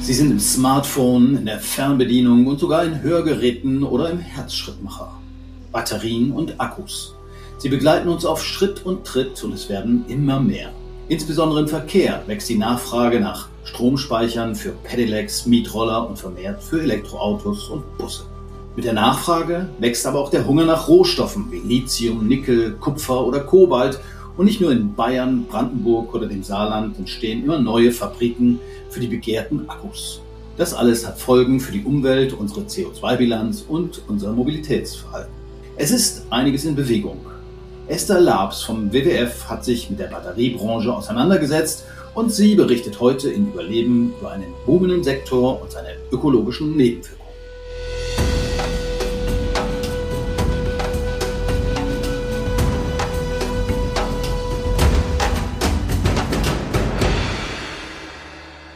Sie sind im Smartphone, in der Fernbedienung und sogar in Hörgeräten oder im Herzschrittmacher. Batterien und Akkus. Sie begleiten uns auf Schritt und Tritt und es werden immer mehr. Insbesondere im Verkehr wächst die Nachfrage nach Stromspeichern für Pedelecs, Mietroller und vermehrt für Elektroautos und Busse. Mit der Nachfrage wächst aber auch der Hunger nach Rohstoffen wie Lithium, Nickel, Kupfer oder Kobalt. Und nicht nur in Bayern, Brandenburg oder dem Saarland entstehen immer neue Fabriken für die begehrten Akkus. Das alles hat Folgen für die Umwelt, unsere CO2-Bilanz und unser Mobilitätsverhalten. Es ist einiges in Bewegung. Esther Labs vom WWF hat sich mit der Batteriebranche auseinandergesetzt und sie berichtet heute in Überleben über einen boomenden Sektor und seine ökologischen Nebenwirkungen.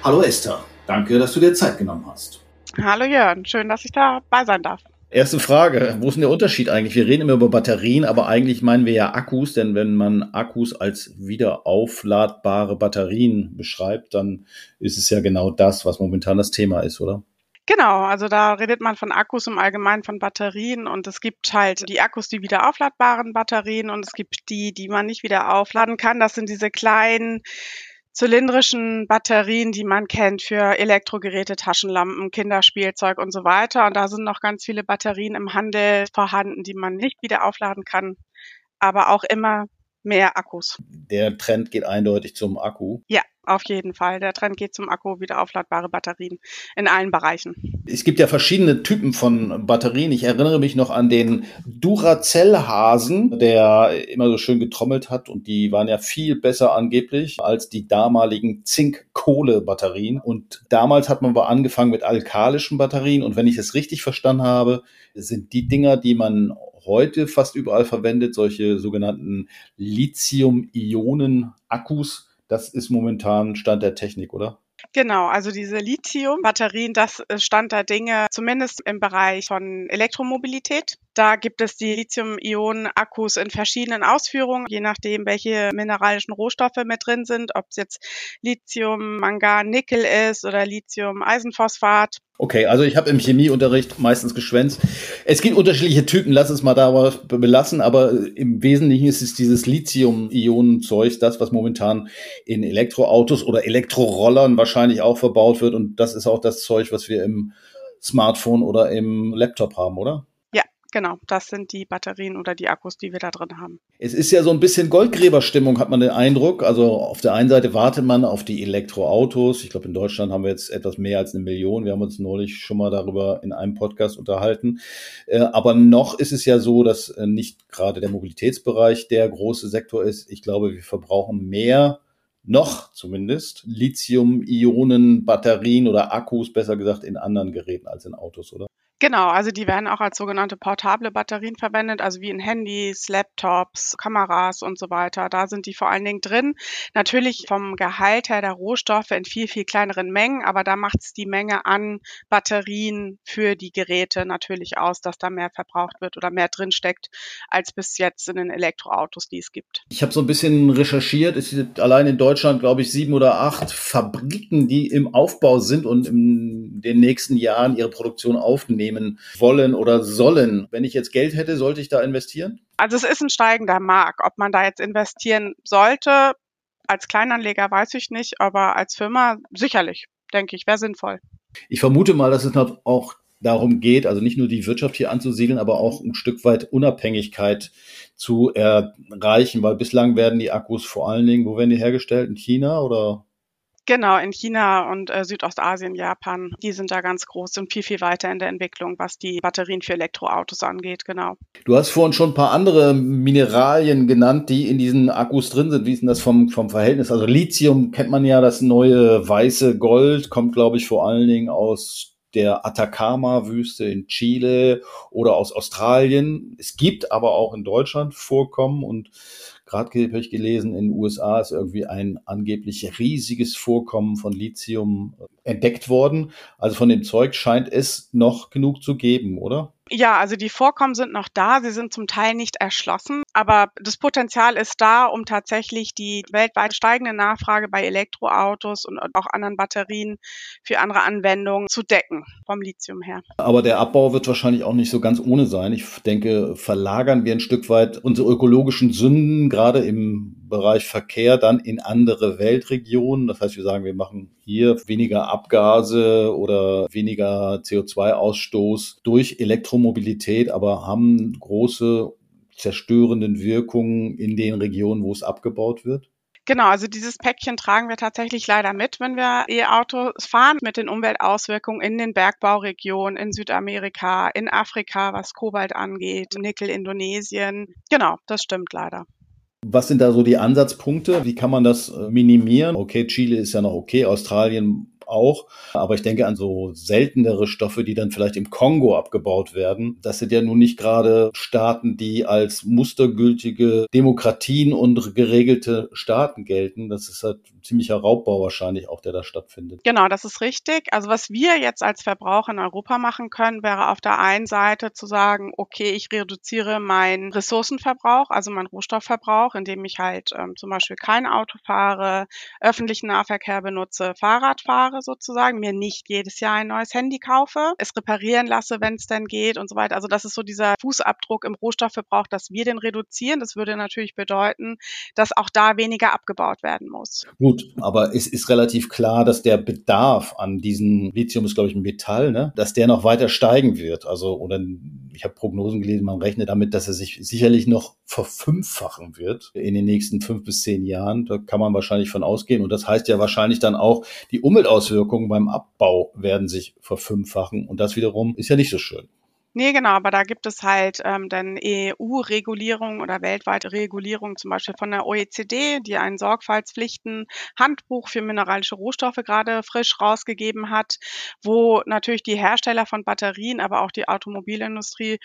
Hallo Esther, danke, dass du dir Zeit genommen hast. Hallo Jörn, schön, dass ich dabei sein darf. Erste Frage, wo ist denn der Unterschied eigentlich? Wir reden immer über Batterien, aber eigentlich meinen wir ja Akkus, denn wenn man Akkus als wieder aufladbare Batterien beschreibt, dann ist es ja genau das, was momentan das Thema ist, oder? Genau, also da redet man von Akkus im Allgemeinen von Batterien und es gibt halt die Akkus, die wieder aufladbaren Batterien und es gibt die, die man nicht wieder aufladen kann. Das sind diese kleinen zylindrischen Batterien, die man kennt für Elektrogeräte, Taschenlampen, Kinderspielzeug und so weiter. Und da sind noch ganz viele Batterien im Handel vorhanden, die man nicht wieder aufladen kann, aber auch immer mehr Akkus. Der Trend geht eindeutig zum Akku. Ja, auf jeden Fall. Der Trend geht zum Akku, wieder aufladbare Batterien in allen Bereichen. Es gibt ja verschiedene Typen von Batterien. Ich erinnere mich noch an den Duracell-Hasen, der immer so schön getrommelt hat und die waren ja viel besser angeblich als die damaligen Zink-Kohle-Batterien. Und damals hat man aber angefangen mit alkalischen Batterien und wenn ich es richtig verstanden habe, sind die Dinger, die man heute fast überall verwendet, solche sogenannten Lithium-Ionen-Akkus. Das ist momentan Stand der Technik, oder? Genau, also diese Lithium-Batterien, das ist Stand der Dinge, zumindest im Bereich von Elektromobilität. Da gibt es die Lithium-Ionen-Akkus in verschiedenen Ausführungen, je nachdem, welche mineralischen Rohstoffe mit drin sind, ob es jetzt Lithium, Mangan, Nickel ist oder Lithium, Eisenphosphat. Okay, also ich habe im Chemieunterricht meistens geschwänzt. Es gibt unterschiedliche Typen, lass es mal darauf belassen, aber im Wesentlichen ist es dieses Lithium-Ionen-Zeug, das, was momentan in Elektroautos oder Elektrorollern wahrscheinlich auch verbaut wird. Und das ist auch das Zeug, was wir im Smartphone oder im Laptop haben, oder? Genau, das sind die Batterien oder die Akkus, die wir da drin haben. Es ist ja so ein bisschen Goldgräberstimmung, hat man den Eindruck. Also auf der einen Seite wartet man auf die Elektroautos. Ich glaube, in Deutschland haben wir jetzt etwas mehr als eine Million. Wir haben uns neulich schon mal darüber in einem Podcast unterhalten. Äh, aber noch ist es ja so, dass äh, nicht gerade der Mobilitätsbereich der große Sektor ist. Ich glaube, wir verbrauchen mehr noch zumindest Lithium-Ionen-Batterien oder Akkus, besser gesagt, in anderen Geräten als in Autos, oder? Genau, also die werden auch als sogenannte portable Batterien verwendet, also wie in Handys, Laptops, Kameras und so weiter. Da sind die vor allen Dingen drin. Natürlich vom Gehalt her der Rohstoffe in viel, viel kleineren Mengen, aber da macht es die Menge an Batterien für die Geräte natürlich aus, dass da mehr verbraucht wird oder mehr drinsteckt, als bis jetzt in den Elektroautos, die es gibt. Ich habe so ein bisschen recherchiert. Es gibt allein in Deutschland, glaube ich, sieben oder acht Fabriken, die im Aufbau sind und in den nächsten Jahren ihre Produktion aufnehmen nehmen wollen oder sollen. Wenn ich jetzt Geld hätte, sollte ich da investieren? Also es ist ein steigender Markt. Ob man da jetzt investieren sollte, als Kleinanleger weiß ich nicht, aber als Firma sicherlich, denke ich, wäre sinnvoll. Ich vermute mal, dass es auch darum geht, also nicht nur die Wirtschaft hier anzusiedeln, aber auch ein Stück weit Unabhängigkeit zu erreichen, weil bislang werden die Akkus vor allen Dingen, wo werden die hergestellt? In China oder Genau, in China und äh, Südostasien, Japan, die sind da ganz groß und viel, viel weiter in der Entwicklung, was die Batterien für Elektroautos angeht, genau. Du hast vorhin schon ein paar andere Mineralien genannt, die in diesen Akkus drin sind. Wie ist denn das vom, vom Verhältnis? Also Lithium kennt man ja, das neue weiße Gold, kommt, glaube ich, vor allen Dingen aus der Atacama-Wüste in Chile oder aus Australien. Es gibt aber auch in Deutschland Vorkommen und Gerade habe ich gelesen, in den USA ist irgendwie ein angeblich riesiges Vorkommen von Lithium entdeckt worden. Also von dem Zeug scheint es noch genug zu geben, oder? Ja, also die Vorkommen sind noch da. Sie sind zum Teil nicht erschlossen, aber das Potenzial ist da, um tatsächlich die weltweit steigende Nachfrage bei Elektroautos und auch anderen Batterien für andere Anwendungen zu decken vom Lithium her. Aber der Abbau wird wahrscheinlich auch nicht so ganz ohne sein. Ich denke, verlagern wir ein Stück weit unsere ökologischen Sünden, gerade im Bereich Verkehr, dann in andere Weltregionen. Das heißt, wir sagen, wir machen hier weniger Abgase oder weniger CO2-Ausstoß durch Elektromobilität, aber haben große zerstörenden Wirkungen in den Regionen, wo es abgebaut wird? Genau, also dieses Päckchen tragen wir tatsächlich leider mit, wenn wir E-Autos fahren, mit den Umweltauswirkungen in den Bergbauregionen, in Südamerika, in Afrika, was Kobalt angeht, Nickel, Indonesien. Genau, das stimmt leider. Was sind da so die Ansatzpunkte? Wie kann man das äh, minimieren? Okay, Chile ist ja noch okay, Australien auch. Aber ich denke an so seltenere Stoffe, die dann vielleicht im Kongo abgebaut werden. Das sind ja nun nicht gerade Staaten, die als mustergültige Demokratien und geregelte Staaten gelten. Das ist halt ziemlicher Raubbau wahrscheinlich auch, der da stattfindet. Genau, das ist richtig. Also was wir jetzt als Verbraucher in Europa machen können, wäre auf der einen Seite zu sagen, okay, ich reduziere meinen Ressourcenverbrauch, also meinen Rohstoffverbrauch, indem ich halt ähm, zum Beispiel kein Auto fahre, öffentlichen Nahverkehr benutze, Fahrrad fahre sozusagen, mir nicht jedes Jahr ein neues Handy kaufe, es reparieren lasse, wenn es denn geht und so weiter. Also das ist so dieser Fußabdruck im Rohstoffverbrauch, dass wir den reduzieren. Das würde natürlich bedeuten, dass auch da weniger abgebaut werden muss. Gut, aber es ist relativ klar, dass der Bedarf an diesen Lithium ist, glaube ich, ein Metall, ne? dass der noch weiter steigen wird. Also, oder ich habe Prognosen gelesen, man rechnet damit, dass er sich sicherlich noch verfünffachen wird in den nächsten fünf bis zehn Jahren. Da kann man wahrscheinlich von ausgehen. Und das heißt ja wahrscheinlich dann auch, die Umweltauswirkungen beim Abbau werden sich verfünffachen. Und das wiederum ist ja nicht so schön. Nee, genau, aber da gibt es halt ähm, dann EU-Regulierung oder weltweite Regulierung, zum Beispiel von der OECD, die ein Sorgfaltspflichten-Handbuch für mineralische Rohstoffe gerade frisch rausgegeben hat, wo natürlich die Hersteller von Batterien, aber auch die Automobilindustrie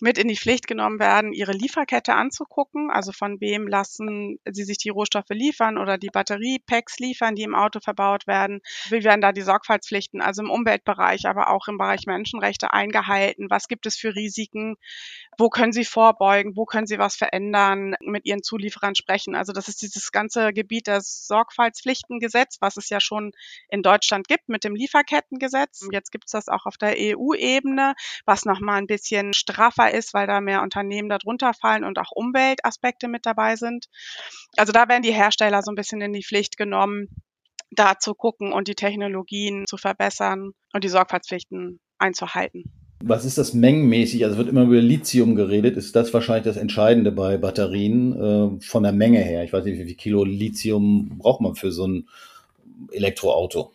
mit in die Pflicht genommen werden, ihre Lieferkette anzugucken. Also von wem lassen sie sich die Rohstoffe liefern oder die Batteriepacks liefern, die im Auto verbaut werden. Wie werden da die Sorgfaltspflichten, also im Umweltbereich, aber auch im Bereich Menschenrechte eingehalten? Was gibt es für Risiken? Wo können Sie vorbeugen? Wo können Sie was verändern? Mit Ihren Zulieferern sprechen. Also das ist dieses ganze Gebiet des Sorgfaltspflichtengesetz, was es ja schon in Deutschland gibt mit dem Lieferkettengesetz. Jetzt gibt es das auch auf der EU-Ebene, was nochmal ein bisschen straffer ist, weil da mehr Unternehmen darunter fallen und auch Umweltaspekte mit dabei sind. Also da werden die Hersteller so ein bisschen in die Pflicht genommen, da zu gucken und die Technologien zu verbessern und die Sorgfaltspflichten einzuhalten. Was ist das mengenmäßig? Also wird immer über Lithium geredet. Ist das wahrscheinlich das Entscheidende bei Batterien äh, von der Menge her? Ich weiß nicht, wie viel Kilo Lithium braucht man für so ein Elektroauto?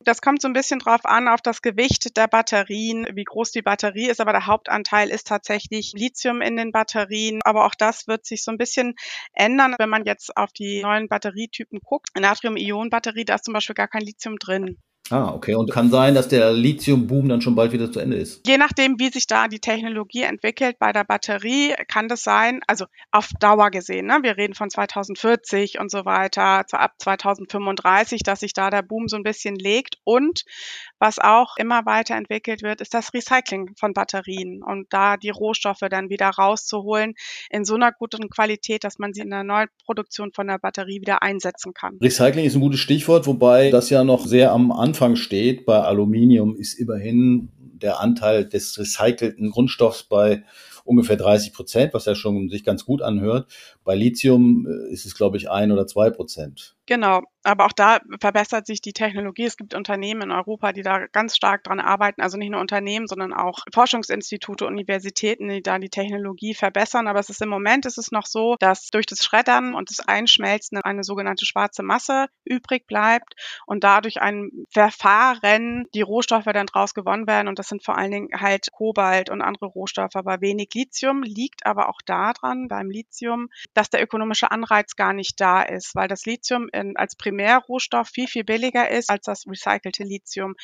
Das kommt so ein bisschen drauf an, auf das Gewicht der Batterien, wie groß die Batterie ist, aber der Hauptanteil ist tatsächlich Lithium in den Batterien. Aber auch das wird sich so ein bisschen ändern, wenn man jetzt auf die neuen Batterietypen guckt. Natrium-Ionen-Batterie, da ist zum Beispiel gar kein Lithium drin. Ah, okay. Und kann sein, dass der Lithium-Boom dann schon bald wieder zu Ende ist. Je nachdem, wie sich da die Technologie entwickelt bei der Batterie, kann das sein, also auf Dauer gesehen, ne? wir reden von 2040 und so weiter, ab 2035, dass sich da der Boom so ein bisschen legt. Und was auch immer weiterentwickelt wird, ist das Recycling von Batterien und da die Rohstoffe dann wieder rauszuholen in so einer guten Qualität, dass man sie in der Neuproduktion von der Batterie wieder einsetzen kann. Recycling ist ein gutes Stichwort, wobei das ja noch sehr am Anfang steht, bei Aluminium ist immerhin der Anteil des recycelten Grundstoffs bei ungefähr 30 Prozent, was ja schon sich ganz gut anhört. Bei Lithium äh, ist es, glaube ich, ein oder zwei Prozent. Genau, aber auch da verbessert sich die Technologie. Es gibt Unternehmen in Europa, die da ganz stark dran arbeiten. Also nicht nur Unternehmen, sondern auch Forschungsinstitute, Universitäten, die da die Technologie verbessern. Aber es ist im Moment ist es noch so, dass durch das Schreddern und das Einschmelzen eine sogenannte schwarze Masse übrig bleibt und dadurch ein Verfahren die Rohstoffe dann draus gewonnen werden. Und das sind vor allen Dingen halt Kobalt und andere Rohstoffe, aber wenig Lithium. Liegt aber auch daran beim Lithium, dass der ökonomische Anreiz gar nicht da ist, weil das Lithium in, als Primärrohstoff viel, viel billiger ist als das recycelte Lithium.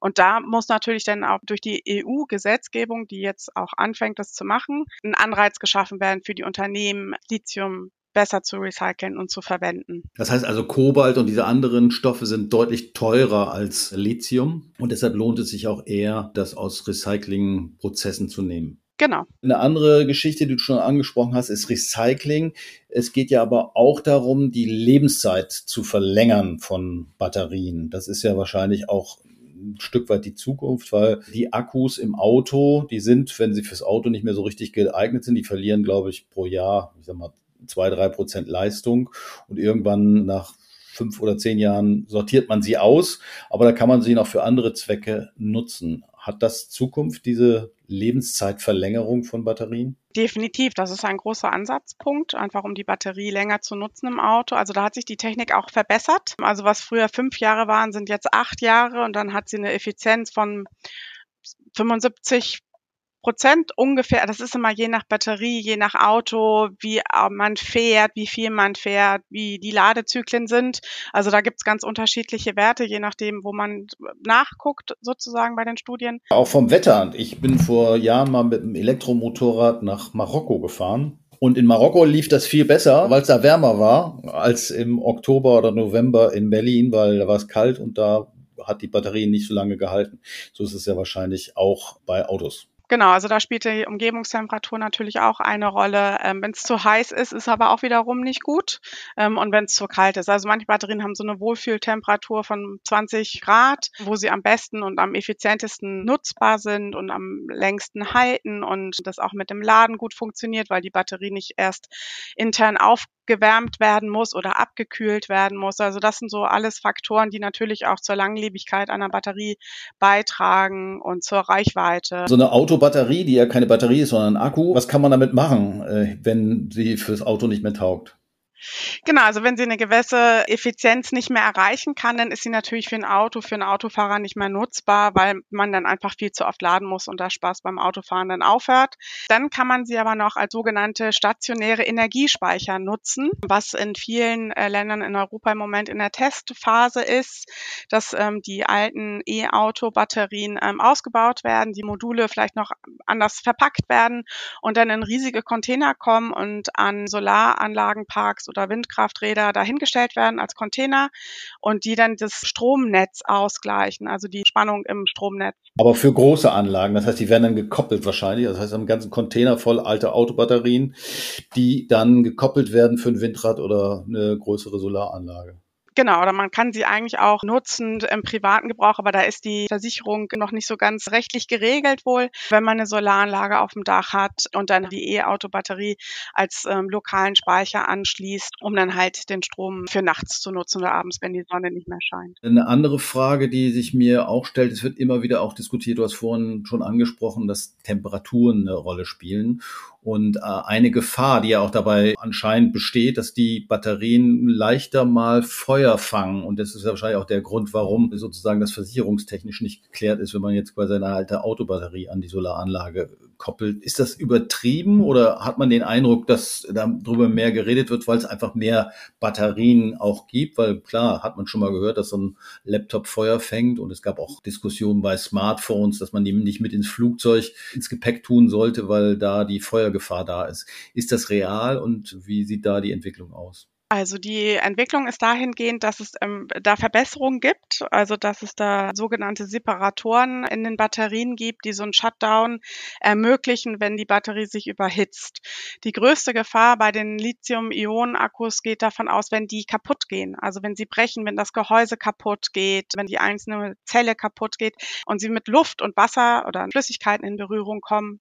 Und da muss natürlich dann auch durch die EU-Gesetzgebung, die jetzt auch anfängt, das zu machen, ein Anreiz geschaffen werden für die Unternehmen, Lithium besser zu recyceln und zu verwenden. Das heißt also, Kobalt und diese anderen Stoffe sind deutlich teurer als Lithium und deshalb lohnt es sich auch eher, das aus Recyclingprozessen zu nehmen. Genau. Eine andere Geschichte, die du schon angesprochen hast, ist Recycling. Es geht ja aber auch darum, die Lebenszeit zu verlängern von Batterien. Das ist ja wahrscheinlich auch ein Stück weit die Zukunft, weil die Akkus im Auto, die sind, wenn sie fürs Auto nicht mehr so richtig geeignet sind, die verlieren, glaube ich, pro Jahr, ich sag mal, zwei, drei Prozent Leistung und irgendwann nach fünf oder zehn Jahren sortiert man sie aus, aber da kann man sie noch für andere Zwecke nutzen. Hat das Zukunft, diese Lebenszeitverlängerung von Batterien? Definitiv, das ist ein großer Ansatzpunkt, einfach um die Batterie länger zu nutzen im Auto. Also da hat sich die Technik auch verbessert. Also was früher fünf Jahre waren, sind jetzt acht Jahre und dann hat sie eine Effizienz von 75 Prozent ungefähr, das ist immer je nach Batterie, je nach Auto, wie äh, man fährt, wie viel man fährt, wie die Ladezyklen sind. Also da gibt's ganz unterschiedliche Werte, je nachdem, wo man nachguckt, sozusagen bei den Studien. Auch vom Wetter. Ich bin vor Jahren mal mit einem Elektromotorrad nach Marokko gefahren. Und in Marokko lief das viel besser, weil es da wärmer war, als im Oktober oder November in Berlin, weil da war es kalt und da hat die Batterie nicht so lange gehalten. So ist es ja wahrscheinlich auch bei Autos. Genau, also da spielt die Umgebungstemperatur natürlich auch eine Rolle. Ähm, wenn es zu heiß ist, ist aber auch wiederum nicht gut. Ähm, und wenn es zu kalt ist. Also manche Batterien haben so eine Wohlfühltemperatur von 20 Grad, wo sie am besten und am effizientesten nutzbar sind und am längsten halten und das auch mit dem Laden gut funktioniert, weil die Batterie nicht erst intern auf gewärmt werden muss oder abgekühlt werden muss. Also das sind so alles Faktoren, die natürlich auch zur Langlebigkeit einer Batterie beitragen und zur Reichweite. So eine Autobatterie, die ja keine Batterie ist, sondern ein Akku, was kann man damit machen, äh, wenn sie fürs Auto nicht mehr taugt? Genau, also wenn sie eine gewisse Effizienz nicht mehr erreichen kann, dann ist sie natürlich für ein Auto, für einen Autofahrer nicht mehr nutzbar, weil man dann einfach viel zu oft laden muss und der Spaß beim Autofahren dann aufhört. Dann kann man sie aber noch als sogenannte stationäre Energiespeicher nutzen, was in vielen äh, Ländern in Europa im Moment in der Testphase ist, dass ähm, die alten E-Auto-Batterien ähm, ausgebaut werden, die Module vielleicht noch anders verpackt werden und dann in riesige Container kommen und an Solaranlagenparks oder Windkrafträder dahingestellt werden als Container und die dann das Stromnetz ausgleichen, also die Spannung im Stromnetz. Aber für große Anlagen, das heißt, die werden dann gekoppelt wahrscheinlich, das heißt, einen ganzen Container voll alte Autobatterien, die dann gekoppelt werden für ein Windrad oder eine größere Solaranlage. Genau, oder man kann sie eigentlich auch nutzen im privaten Gebrauch, aber da ist die Versicherung noch nicht so ganz rechtlich geregelt wohl, wenn man eine Solaranlage auf dem Dach hat und dann die E-Auto-Batterie als ähm, lokalen Speicher anschließt, um dann halt den Strom für nachts zu nutzen oder abends, wenn die Sonne nicht mehr scheint. Eine andere Frage, die sich mir auch stellt, es wird immer wieder auch diskutiert, du hast vorhin schon angesprochen, dass Temperaturen eine Rolle spielen. Und äh, eine Gefahr, die ja auch dabei anscheinend besteht, dass die Batterien leichter mal Feuer fangen. Und das ist wahrscheinlich auch der Grund, warum sozusagen das versicherungstechnisch nicht geklärt ist, wenn man jetzt quasi eine alte Autobatterie an die Solaranlage koppelt. Ist das übertrieben oder hat man den Eindruck, dass darüber mehr geredet wird, weil es einfach mehr Batterien auch gibt? Weil klar, hat man schon mal gehört, dass so ein Laptop Feuer fängt und es gab auch Diskussionen bei Smartphones, dass man die nicht mit ins Flugzeug, ins Gepäck tun sollte, weil da die Feuergefahr da ist. Ist das real und wie sieht da die Entwicklung aus? Also die Entwicklung ist dahingehend, dass es ähm, da Verbesserungen gibt, also dass es da sogenannte Separatoren in den Batterien gibt, die so einen Shutdown ermöglichen, wenn die Batterie sich überhitzt. Die größte Gefahr bei den Lithium-Ionen-Akkus geht davon aus, wenn die kaputt gehen, also wenn sie brechen, wenn das Gehäuse kaputt geht, wenn die einzelne Zelle kaputt geht und sie mit Luft und Wasser oder Flüssigkeiten in Berührung kommen,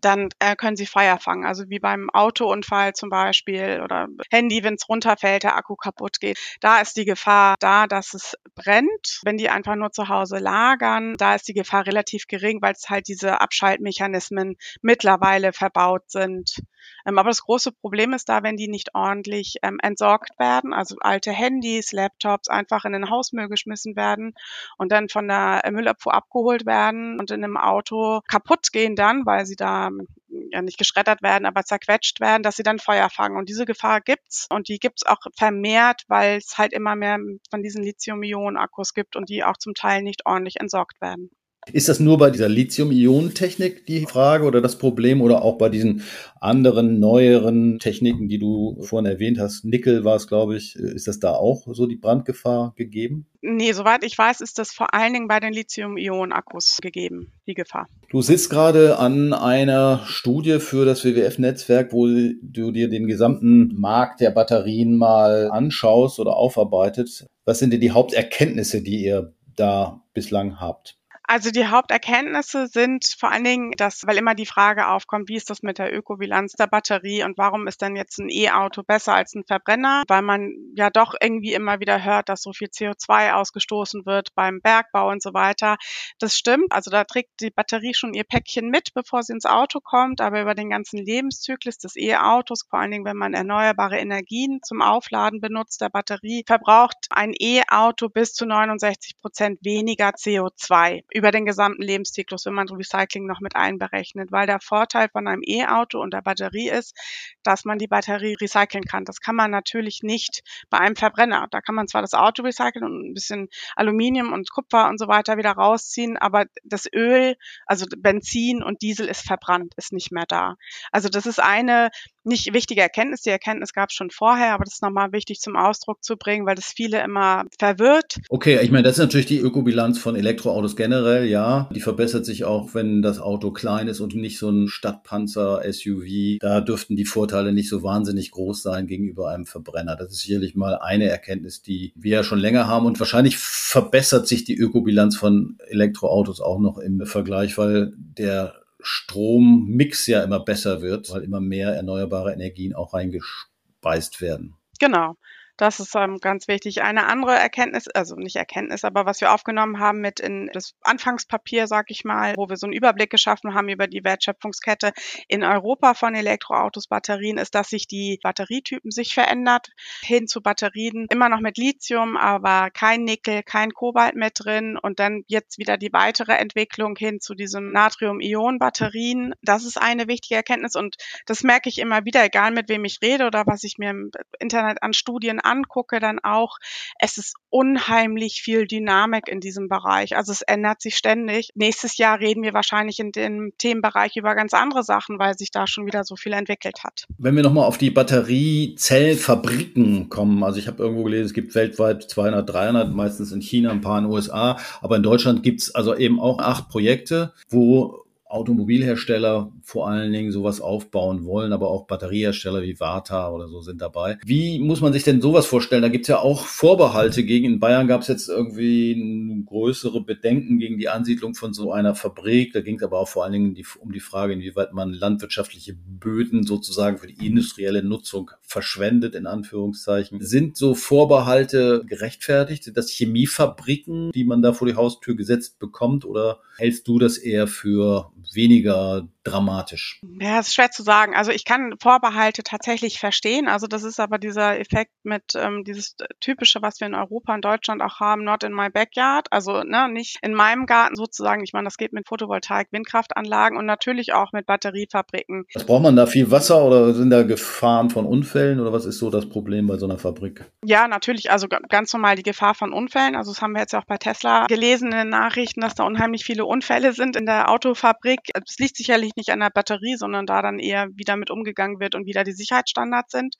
dann äh, können sie Feuer fangen. Also wie beim Autounfall zum Beispiel oder Handy, wenn es runterfällt, der Akku kaputt geht. Da ist die Gefahr da, dass es brennt. Wenn die einfach nur zu Hause lagern, da ist die Gefahr relativ gering, weil es halt diese Abschaltmechanismen mittlerweile verbaut sind. Ähm, aber das große Problem ist da, wenn die nicht ordentlich ähm, entsorgt werden, also alte Handys, Laptops einfach in den Hausmüll geschmissen werden und dann von der Müllabfuhr abgeholt werden und in einem Auto kaputt gehen dann, weil sie da ähm, ja nicht geschreddert werden, aber zerquetscht werden, dass sie dann Feuer fangen. Und diese Gefahr gibt's und die gibt's auch vermehrt, weil es halt immer mehr von diesen Lithium-Ionen-Akkus gibt und die auch zum Teil nicht ordentlich entsorgt werden. Ist das nur bei dieser Lithium-Ionen-Technik die Frage oder das Problem oder auch bei diesen anderen, neueren Techniken, die du vorhin erwähnt hast? Nickel war es, glaube ich. Ist das da auch so die Brandgefahr gegeben? Nee, soweit ich weiß, ist das vor allen Dingen bei den Lithium-Ionen-Akkus gegeben, die Gefahr. Du sitzt gerade an einer Studie für das WWF-Netzwerk, wo du dir den gesamten Markt der Batterien mal anschaust oder aufarbeitet. Was sind denn die Haupterkenntnisse, die ihr da bislang habt? Also die Haupterkenntnisse sind vor allen Dingen, dass, weil immer die Frage aufkommt, wie ist das mit der Ökobilanz der Batterie und warum ist denn jetzt ein E-Auto besser als ein Verbrenner? Weil man ja doch irgendwie immer wieder hört, dass so viel CO2 ausgestoßen wird beim Bergbau und so weiter. Das stimmt. Also da trägt die Batterie schon ihr Päckchen mit, bevor sie ins Auto kommt, aber über den ganzen Lebenszyklus des E-Autos, vor allen Dingen, wenn man erneuerbare Energien zum Aufladen benutzt, der Batterie, verbraucht ein E-Auto bis zu 69 Prozent weniger CO2 über den gesamten Lebenszyklus, wenn man Recycling noch mit einberechnet, weil der Vorteil von einem E-Auto und der Batterie ist, dass man die Batterie recyceln kann. Das kann man natürlich nicht bei einem Verbrenner. Da kann man zwar das Auto recyceln und ein bisschen Aluminium und Kupfer und so weiter wieder rausziehen, aber das Öl, also Benzin und Diesel ist verbrannt, ist nicht mehr da. Also das ist eine nicht wichtige Erkenntnis. Die Erkenntnis gab es schon vorher, aber das ist nochmal wichtig zum Ausdruck zu bringen, weil das viele immer verwirrt. Okay, ich meine, das ist natürlich die Ökobilanz von Elektroautos generell, ja. Die verbessert sich auch, wenn das Auto klein ist und nicht so ein Stadtpanzer, SUV. Da dürften die Vorteile nicht so wahnsinnig groß sein gegenüber einem Verbrenner. Das ist sicherlich mal eine Erkenntnis, die wir ja schon länger haben und wahrscheinlich verbessert sich die Ökobilanz von Elektroautos auch noch im Vergleich, weil der Strommix ja immer besser wird, weil immer mehr erneuerbare Energien auch reingespeist werden. Genau. Das ist ähm, ganz wichtig. Eine andere Erkenntnis, also nicht Erkenntnis, aber was wir aufgenommen haben mit in das Anfangspapier, sag ich mal, wo wir so einen Überblick geschaffen haben über die Wertschöpfungskette in Europa von Elektroautos, Batterien, ist, dass sich die Batterietypen sich verändert hin zu Batterien immer noch mit Lithium, aber kein Nickel, kein Kobalt mit drin und dann jetzt wieder die weitere Entwicklung hin zu diesem Natrium-Ionen-Batterien. Das ist eine wichtige Erkenntnis und das merke ich immer wieder, egal mit wem ich rede oder was ich mir im Internet an Studien angucke, dann auch, es ist unheimlich viel Dynamik in diesem Bereich. Also es ändert sich ständig. Nächstes Jahr reden wir wahrscheinlich in dem Themenbereich über ganz andere Sachen, weil sich da schon wieder so viel entwickelt hat. Wenn wir nochmal auf die Batteriezellfabriken kommen, also ich habe irgendwo gelesen, es gibt weltweit 200, 300, meistens in China, ein paar in den USA, aber in Deutschland gibt es also eben auch acht Projekte, wo Automobilhersteller vor allen Dingen sowas aufbauen wollen, aber auch Batteriehersteller wie Vata oder so sind dabei. Wie muss man sich denn sowas vorstellen? Da gibt es ja auch Vorbehalte gegen. In Bayern gab es jetzt irgendwie größere Bedenken gegen die Ansiedlung von so einer Fabrik. Da ging es aber auch vor allen Dingen die, um die Frage, inwieweit man landwirtschaftliche Böden sozusagen für die industrielle Nutzung verschwendet, in Anführungszeichen. Sind so Vorbehalte gerechtfertigt? Sind das Chemiefabriken, die man da vor die Haustür gesetzt bekommt? Oder hältst du das eher für weniger dramatisch? Ja, es ist schwer zu sagen. Also ich kann Vorbehalte tatsächlich verstehen. Also das ist aber dieser Effekt mit ähm, dieses typische, was wir in Europa und Deutschland auch haben, not in my backyard. Also ne, nicht in meinem Garten sozusagen. Ich meine, das geht mit Photovoltaik, Windkraftanlagen und natürlich auch mit Batteriefabriken. Was braucht man da viel Wasser oder sind da Gefahren von Unfällen oder was ist so das Problem bei so einer Fabrik? Ja, natürlich. Also ganz normal die Gefahr von Unfällen. Also das haben wir jetzt auch bei Tesla gelesen in den Nachrichten, dass da unheimlich viele Unfälle sind in der Autofabrik. Es liegt sicherlich nicht an der Batterie, sondern da dann eher wieder mit umgegangen wird und wieder die Sicherheitsstandards sind.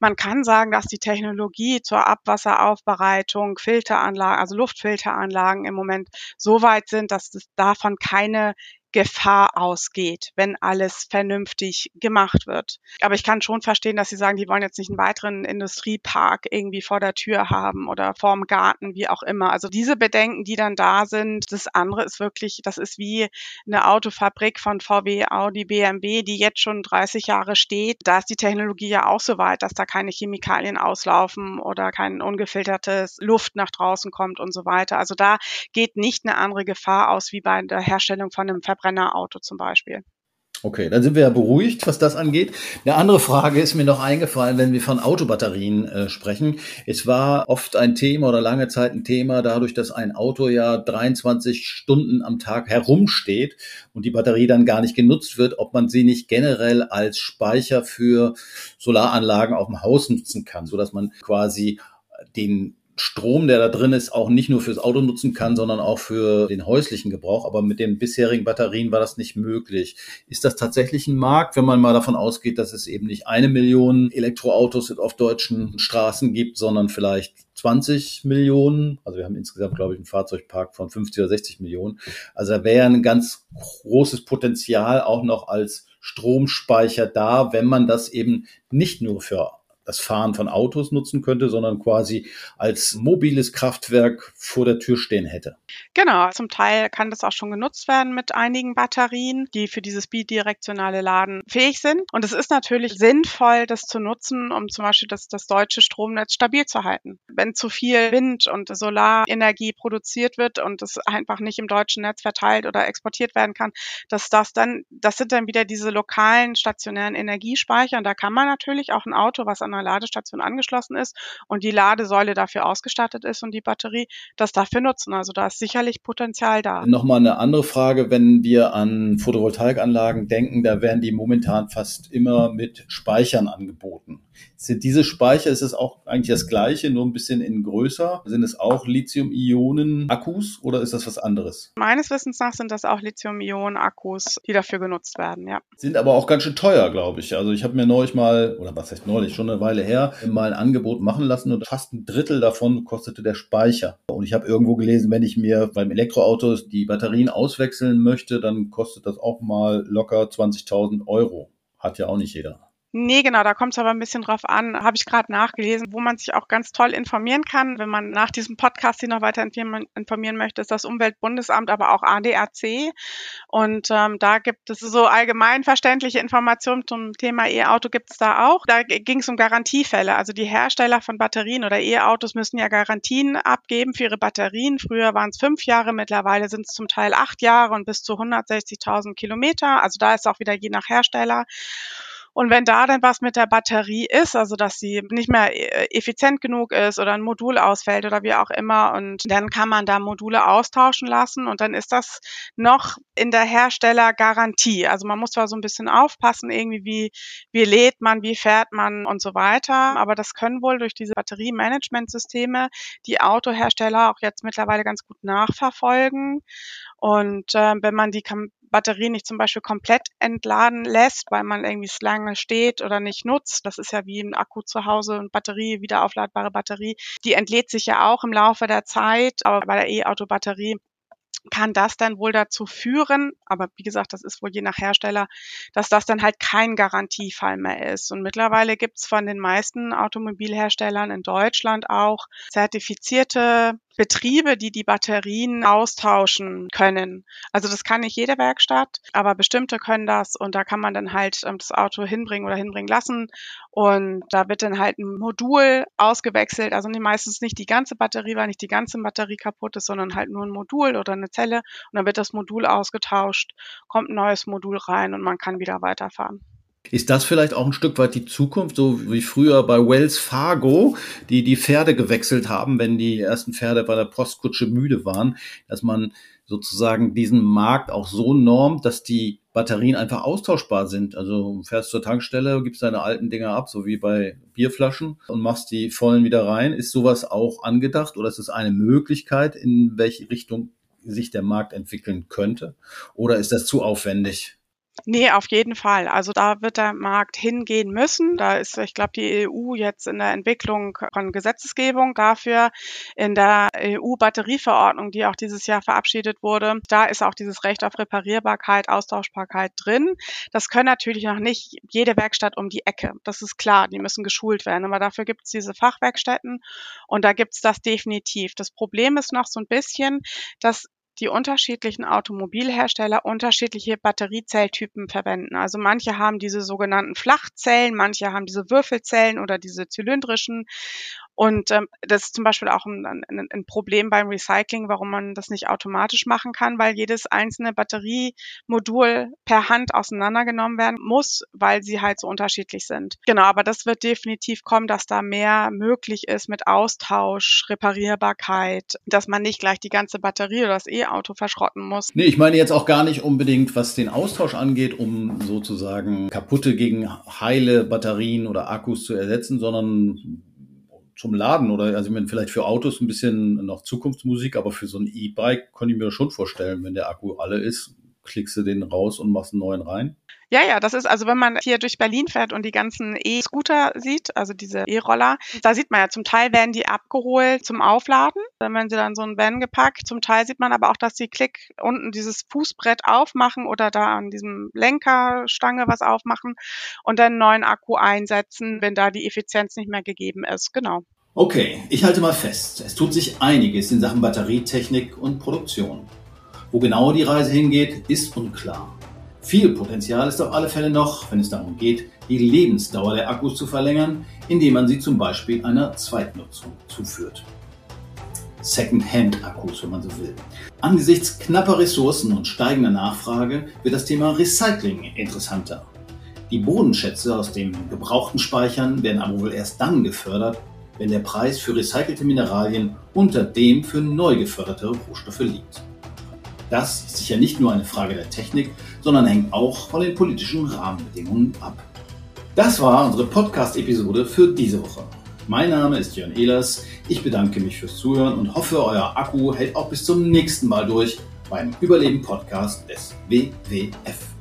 Man kann sagen, dass die Technologie zur Abwasseraufbereitung, Filteranlagen, also Luftfilteranlagen im Moment so weit sind, dass es davon keine Gefahr ausgeht, wenn alles vernünftig gemacht wird. Aber ich kann schon verstehen, dass Sie sagen, die wollen jetzt nicht einen weiteren Industriepark irgendwie vor der Tür haben oder vorm Garten, wie auch immer. Also diese Bedenken, die dann da sind, das andere ist wirklich, das ist wie eine Autofabrik von VW, Audi, BMW, die jetzt schon 30 Jahre steht. Da ist die Technologie ja auch so weit, dass da keine Chemikalien auslaufen oder kein ungefiltertes Luft nach draußen kommt und so weiter. Also da geht nicht eine andere Gefahr aus wie bei der Herstellung von einem Verbrenner Verbrennerauto zum Beispiel. Okay, dann sind wir ja beruhigt, was das angeht. Eine andere Frage ist mir noch eingefallen, wenn wir von Autobatterien äh, sprechen. Es war oft ein Thema oder lange Zeit ein Thema, dadurch, dass ein Auto ja 23 Stunden am Tag herumsteht und die Batterie dann gar nicht genutzt wird, ob man sie nicht generell als Speicher für Solaranlagen auf dem Haus nutzen kann, so dass man quasi den Strom, der da drin ist, auch nicht nur fürs Auto nutzen kann, sondern auch für den häuslichen Gebrauch. Aber mit den bisherigen Batterien war das nicht möglich. Ist das tatsächlich ein Markt, wenn man mal davon ausgeht, dass es eben nicht eine Million Elektroautos auf deutschen Straßen gibt, sondern vielleicht 20 Millionen. Also wir haben insgesamt, glaube ich, einen Fahrzeugpark von 50 oder 60 Millionen. Also da wäre ein ganz großes Potenzial auch noch als Stromspeicher da, wenn man das eben nicht nur für das Fahren von Autos nutzen könnte, sondern quasi als mobiles Kraftwerk vor der Tür stehen hätte. Genau, zum Teil kann das auch schon genutzt werden mit einigen Batterien, die für dieses bidirektionale Laden fähig sind. Und es ist natürlich sinnvoll, das zu nutzen, um zum Beispiel das, das deutsche Stromnetz stabil zu halten. Wenn zu viel Wind- und Solarenergie produziert wird und es einfach nicht im deutschen Netz verteilt oder exportiert werden kann, dass das dann, das sind dann wieder diese lokalen stationären Energiespeicher. Und da kann man natürlich auch ein Auto, was an einer Ladestation angeschlossen ist und die Ladesäule dafür ausgestattet ist und die Batterie, das dafür nutzen. Also da ist sicherlich Potenzial da. Nochmal eine andere Frage, wenn wir an Photovoltaikanlagen denken, da werden die momentan fast immer mit Speichern angeboten. Sind diese Speicher, ist es auch eigentlich das gleiche, nur ein bisschen in größer? Sind es auch Lithium-Ionen-Akkus oder ist das was anderes? Meines Wissens nach sind das auch Lithium-Ionen-Akkus, die dafür genutzt werden, ja. Sind aber auch ganz schön teuer, glaube ich. Also ich habe mir neulich mal, oder was heißt neulich, schon eine Weile her, mal ein Angebot machen lassen und fast ein Drittel davon kostete der Speicher. Und ich habe irgendwo gelesen, wenn ich mir beim Elektroauto die Batterien auswechseln möchte, dann kostet das auch mal locker 20.000 Euro. Hat ja auch nicht jeder. Nee, genau, da kommt es aber ein bisschen drauf an, habe ich gerade nachgelesen, wo man sich auch ganz toll informieren kann. Wenn man nach diesem Podcast sich noch weiter informieren möchte, ist das Umweltbundesamt, aber auch ADAC. Und ähm, da gibt es so allgemein verständliche Informationen zum Thema E-Auto gibt es da auch. Da ging es um Garantiefälle. Also die Hersteller von Batterien oder E-Autos müssen ja Garantien abgeben für ihre Batterien. Früher waren es fünf Jahre, mittlerweile sind es zum Teil acht Jahre und bis zu 160.000 Kilometer. Also da ist auch wieder je nach Hersteller. Und wenn da dann was mit der Batterie ist, also dass sie nicht mehr äh, effizient genug ist oder ein Modul ausfällt oder wie auch immer, und dann kann man da Module austauschen lassen und dann ist das noch in der Herstellergarantie. Also man muss zwar so ein bisschen aufpassen, irgendwie wie, wie lädt man, wie fährt man und so weiter, aber das können wohl durch diese Batteriemanagementsysteme die Autohersteller auch jetzt mittlerweile ganz gut nachverfolgen. Und äh, wenn man die Batterie nicht zum Beispiel komplett entladen lässt, weil man irgendwie lange steht oder nicht nutzt, das ist ja wie ein Akku zu Hause und Batterie, wieder aufladbare Batterie, die entlädt sich ja auch im Laufe der Zeit, aber bei der E-Auto-Batterie kann das dann wohl dazu führen, aber wie gesagt, das ist wohl je nach Hersteller, dass das dann halt kein Garantiefall mehr ist. Und mittlerweile gibt es von den meisten Automobilherstellern in Deutschland auch zertifizierte Betriebe, die die Batterien austauschen können. Also das kann nicht jede Werkstatt, aber bestimmte können das und da kann man dann halt ähm, das Auto hinbringen oder hinbringen lassen und da wird dann halt ein Modul ausgewechselt, also meistens nicht die ganze Batterie, weil nicht die ganze Batterie kaputt ist, sondern halt nur ein Modul oder eine Zelle und dann wird das Modul ausgetauscht, kommt ein neues Modul rein und man kann wieder weiterfahren. Ist das vielleicht auch ein Stück weit die Zukunft, so wie früher bei Wells Fargo, die die Pferde gewechselt haben, wenn die ersten Pferde bei der Postkutsche müde waren, dass man sozusagen diesen Markt auch so normt, dass die Batterien einfach austauschbar sind. Also fährst zur Tankstelle, gibst deine alten Dinger ab, so wie bei Bierflaschen und machst die vollen wieder rein. Ist sowas auch angedacht oder ist es eine Möglichkeit, in welche Richtung sich der Markt entwickeln könnte? Oder ist das zu aufwendig? Nee, auf jeden Fall. Also da wird der Markt hingehen müssen. Da ist, ich glaube, die EU jetzt in der Entwicklung von Gesetzesgebung dafür. In der EU-Batterieverordnung, die auch dieses Jahr verabschiedet wurde, da ist auch dieses Recht auf Reparierbarkeit, Austauschbarkeit drin. Das können natürlich noch nicht jede Werkstatt um die Ecke. Das ist klar, die müssen geschult werden. Aber dafür gibt es diese Fachwerkstätten und da gibt es das definitiv. Das Problem ist noch so ein bisschen, dass die unterschiedlichen Automobilhersteller unterschiedliche Batteriezelltypen verwenden. Also manche haben diese sogenannten Flachzellen, manche haben diese Würfelzellen oder diese zylindrischen und ähm, das ist zum Beispiel auch ein, ein, ein, Problem beim Recycling, warum man das nicht automatisch machen kann, weil jedes einzelne Batteriemodul per Hand auseinandergenommen werden muss, weil sie halt so unterschiedlich sind. Genau, aber das wird definitiv kommen, dass da mehr möglich ist mit Austausch, Reparierbarkeit, dass man nicht gleich die ganze Batterie oder das E-Auto verschrotten muss. Nee, ich meine jetzt auch gar nicht unbedingt, was den Austausch angeht, um sozusagen kaputte gegen heile Batterien oder Akkus zu ersetzen, sondern zum Laden oder also ich meine, vielleicht für Autos ein bisschen noch Zukunftsmusik, aber für so ein E-Bike könnte ich mir schon vorstellen, wenn der Akku alle ist, klickst du den raus und machst einen neuen rein. Ja, ja, das ist also, wenn man hier durch Berlin fährt und die ganzen E-Scooter sieht, also diese E-Roller, da sieht man ja zum Teil werden die abgeholt zum Aufladen, dann werden sie dann so ein Van gepackt. Zum Teil sieht man aber auch, dass die Klick unten dieses Fußbrett aufmachen oder da an diesem Lenkerstange was aufmachen und dann einen neuen Akku einsetzen, wenn da die Effizienz nicht mehr gegeben ist. Genau. Okay, ich halte mal fest. Es tut sich einiges in Sachen Batterietechnik und Produktion. Wo genau die Reise hingeht, ist unklar. Viel Potenzial ist auf alle Fälle noch, wenn es darum geht, die Lebensdauer der Akkus zu verlängern, indem man sie zum Beispiel einer Zweitnutzung zuführt. Second-Hand-Akkus, wenn man so will. Angesichts knapper Ressourcen und steigender Nachfrage wird das Thema Recycling interessanter. Die Bodenschätze aus den gebrauchten Speichern werden aber wohl erst dann gefördert, wenn der Preis für recycelte Mineralien unter dem für neu geförderte Rohstoffe liegt. Das ist sicher nicht nur eine Frage der Technik, sondern hängt auch von den politischen Rahmenbedingungen ab. Das war unsere Podcast-Episode für diese Woche. Mein Name ist Jörn Ehlers. Ich bedanke mich fürs Zuhören und hoffe, euer Akku hält auch bis zum nächsten Mal durch beim Überleben-Podcast des WWF.